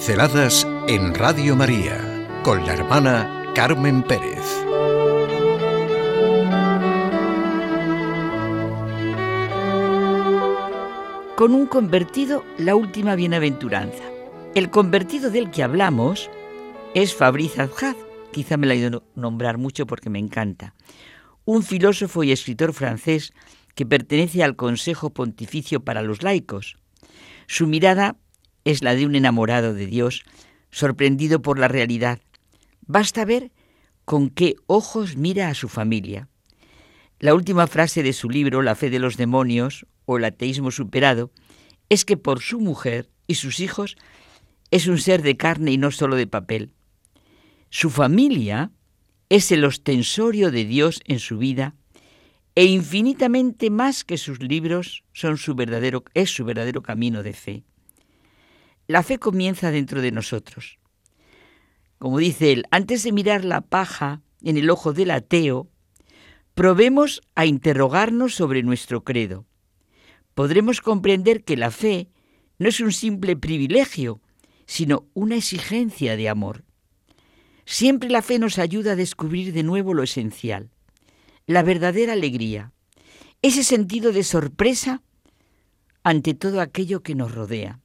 Pinceladas en Radio María con la hermana Carmen Pérez. Con un convertido, la última bienaventuranza. El convertido del que hablamos es Fabriz Azhad, quizá me la he ido nombrar mucho porque me encanta, un filósofo y escritor francés que pertenece al Consejo Pontificio para los Laicos. Su mirada es la de un enamorado de Dios, sorprendido por la realidad. Basta ver con qué ojos mira a su familia. La última frase de su libro, La fe de los demonios o el ateísmo superado, es que por su mujer y sus hijos es un ser de carne y no solo de papel. Su familia es el ostensorio de Dios en su vida e infinitamente más que sus libros son su verdadero, es su verdadero camino de fe. La fe comienza dentro de nosotros. Como dice él, antes de mirar la paja en el ojo del ateo, probemos a interrogarnos sobre nuestro credo. Podremos comprender que la fe no es un simple privilegio, sino una exigencia de amor. Siempre la fe nos ayuda a descubrir de nuevo lo esencial, la verdadera alegría, ese sentido de sorpresa ante todo aquello que nos rodea.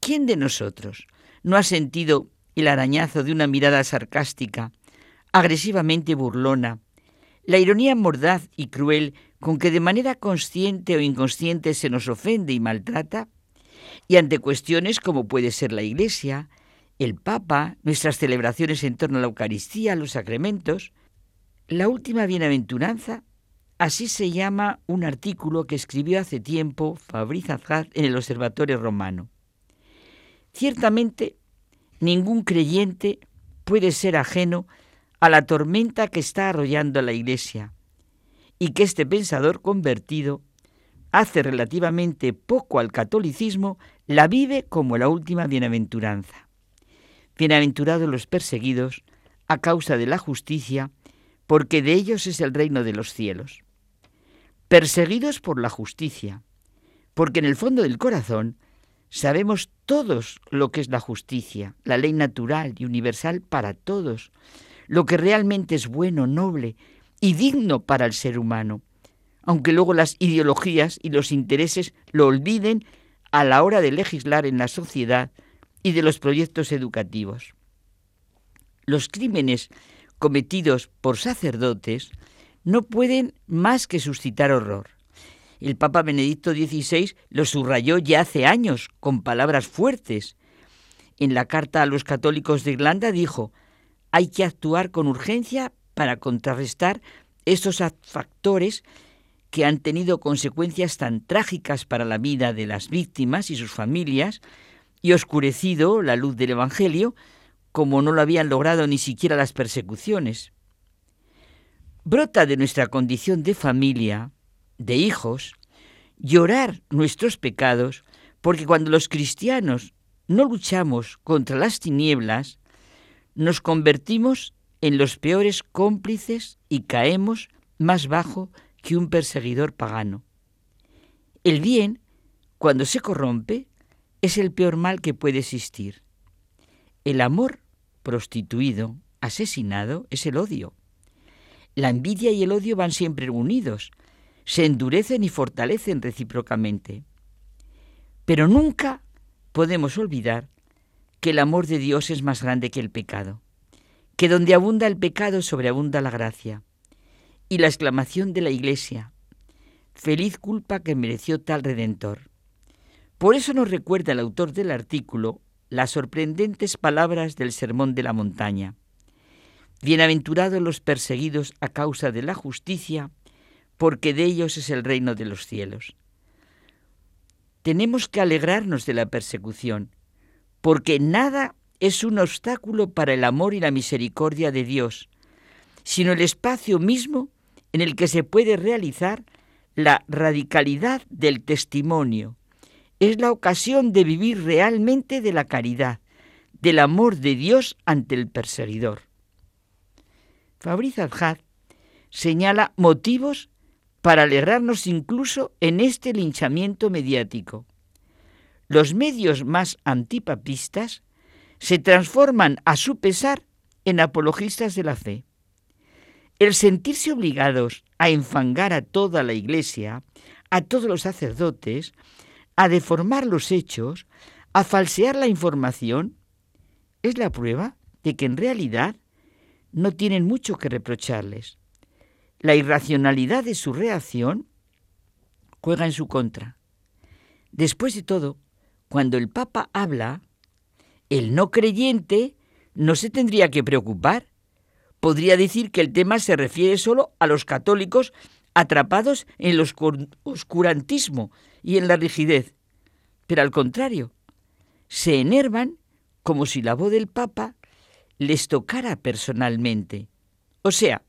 ¿Quién de nosotros no ha sentido el arañazo de una mirada sarcástica, agresivamente burlona, la ironía mordaz y cruel con que de manera consciente o inconsciente se nos ofende y maltrata? Y ante cuestiones como puede ser la Iglesia, el Papa, nuestras celebraciones en torno a la Eucaristía, los sacramentos, la última bienaventuranza, así se llama un artículo que escribió hace tiempo Fabriz Azad en el Observatorio Romano. Ciertamente, ningún creyente puede ser ajeno a la tormenta que está arrollando a la Iglesia y que este pensador convertido hace relativamente poco al catolicismo, la vive como la última bienaventuranza. Bienaventurados los perseguidos a causa de la justicia, porque de ellos es el reino de los cielos. Perseguidos por la justicia, porque en el fondo del corazón Sabemos todos lo que es la justicia, la ley natural y universal para todos, lo que realmente es bueno, noble y digno para el ser humano, aunque luego las ideologías y los intereses lo olviden a la hora de legislar en la sociedad y de los proyectos educativos. Los crímenes cometidos por sacerdotes no pueden más que suscitar horror el Papa Benedicto XVI lo subrayó ya hace años con palabras fuertes. En la carta a los católicos de Irlanda dijo, hay que actuar con urgencia para contrarrestar esos factores que han tenido consecuencias tan trágicas para la vida de las víctimas y sus familias y oscurecido la luz del Evangelio como no lo habían logrado ni siquiera las persecuciones. Brota de nuestra condición de familia de hijos, llorar nuestros pecados, porque cuando los cristianos no luchamos contra las tinieblas, nos convertimos en los peores cómplices y caemos más bajo que un perseguidor pagano. El bien, cuando se corrompe, es el peor mal que puede existir. El amor prostituido, asesinado, es el odio. La envidia y el odio van siempre unidos, se endurecen y fortalecen recíprocamente. Pero nunca podemos olvidar que el amor de Dios es más grande que el pecado, que donde abunda el pecado sobreabunda la gracia. Y la exclamación de la Iglesia, feliz culpa que mereció tal redentor. Por eso nos recuerda el autor del artículo las sorprendentes palabras del Sermón de la Montaña. Bienaventurados los perseguidos a causa de la justicia, porque de ellos es el reino de los cielos. Tenemos que alegrarnos de la persecución, porque nada es un obstáculo para el amor y la misericordia de Dios, sino el espacio mismo en el que se puede realizar la radicalidad del testimonio. Es la ocasión de vivir realmente de la caridad, del amor de Dios ante el perseguidor. Fabriz Adjad señala motivos para alegrarnos incluso en este linchamiento mediático. los medios más antipapistas se transforman a su pesar en apologistas de la fe. El sentirse obligados a enfangar a toda la Iglesia, a todos los sacerdotes, a deformar los hechos, a falsear la información, es la prueba de que en realidad no tienen mucho que reprocharles. La irracionalidad de su reacción juega en su contra. Después de todo, cuando el Papa habla, el no creyente no se tendría que preocupar. Podría decir que el tema se refiere solo a los católicos atrapados en el oscurantismo y en la rigidez. Pero al contrario, se enervan como si la voz del Papa les tocara personalmente. O sea,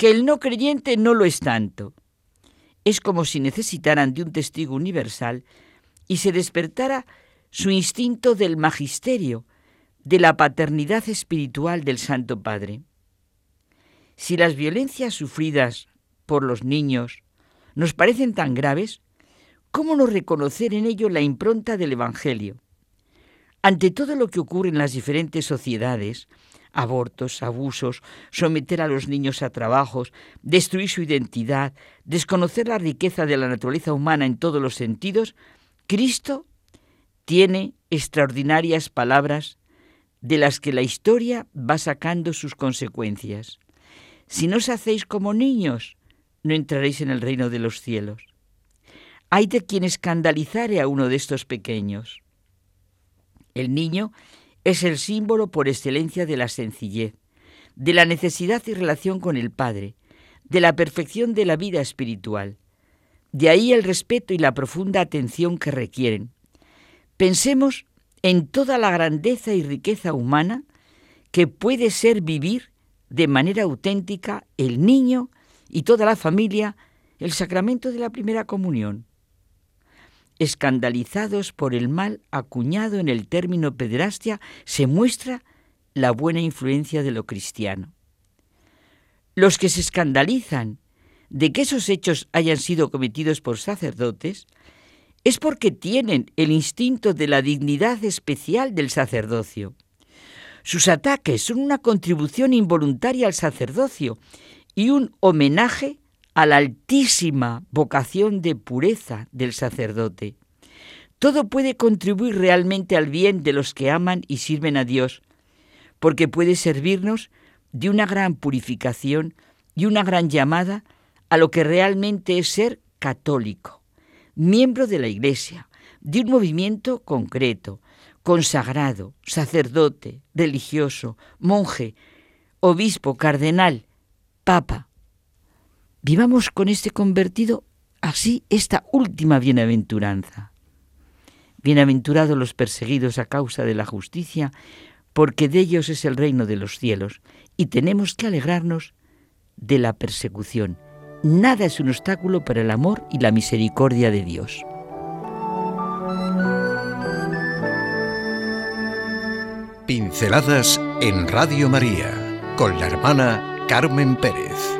que el no creyente no lo es tanto. Es como si necesitaran de un testigo universal y se despertara su instinto del magisterio, de la paternidad espiritual del Santo Padre. Si las violencias sufridas por los niños nos parecen tan graves, ¿cómo no reconocer en ello la impronta del Evangelio? Ante todo lo que ocurre en las diferentes sociedades, abortos, abusos, someter a los niños a trabajos, destruir su identidad, desconocer la riqueza de la naturaleza humana en todos los sentidos, Cristo tiene extraordinarias palabras de las que la historia va sacando sus consecuencias. Si no os hacéis como niños, no entraréis en el reino de los cielos. Hay de quien escandalizare a uno de estos pequeños. El niño es el símbolo por excelencia de la sencillez, de la necesidad y relación con el Padre, de la perfección de la vida espiritual. De ahí el respeto y la profunda atención que requieren. Pensemos en toda la grandeza y riqueza humana que puede ser vivir de manera auténtica el niño y toda la familia el sacramento de la primera comunión escandalizados por el mal acuñado en el término pederastia, se muestra la buena influencia de lo cristiano. Los que se escandalizan de que esos hechos hayan sido cometidos por sacerdotes es porque tienen el instinto de la dignidad especial del sacerdocio. Sus ataques son una contribución involuntaria al sacerdocio y un homenaje a la altísima vocación de pureza del sacerdote. Todo puede contribuir realmente al bien de los que aman y sirven a Dios, porque puede servirnos de una gran purificación y una gran llamada a lo que realmente es ser católico, miembro de la Iglesia, de un movimiento concreto, consagrado, sacerdote, religioso, monje, obispo, cardenal, papa. Vivamos con este convertido así esta última bienaventuranza. Bienaventurados los perseguidos a causa de la justicia, porque de ellos es el reino de los cielos, y tenemos que alegrarnos de la persecución. Nada es un obstáculo para el amor y la misericordia de Dios. Pinceladas en Radio María con la hermana Carmen Pérez.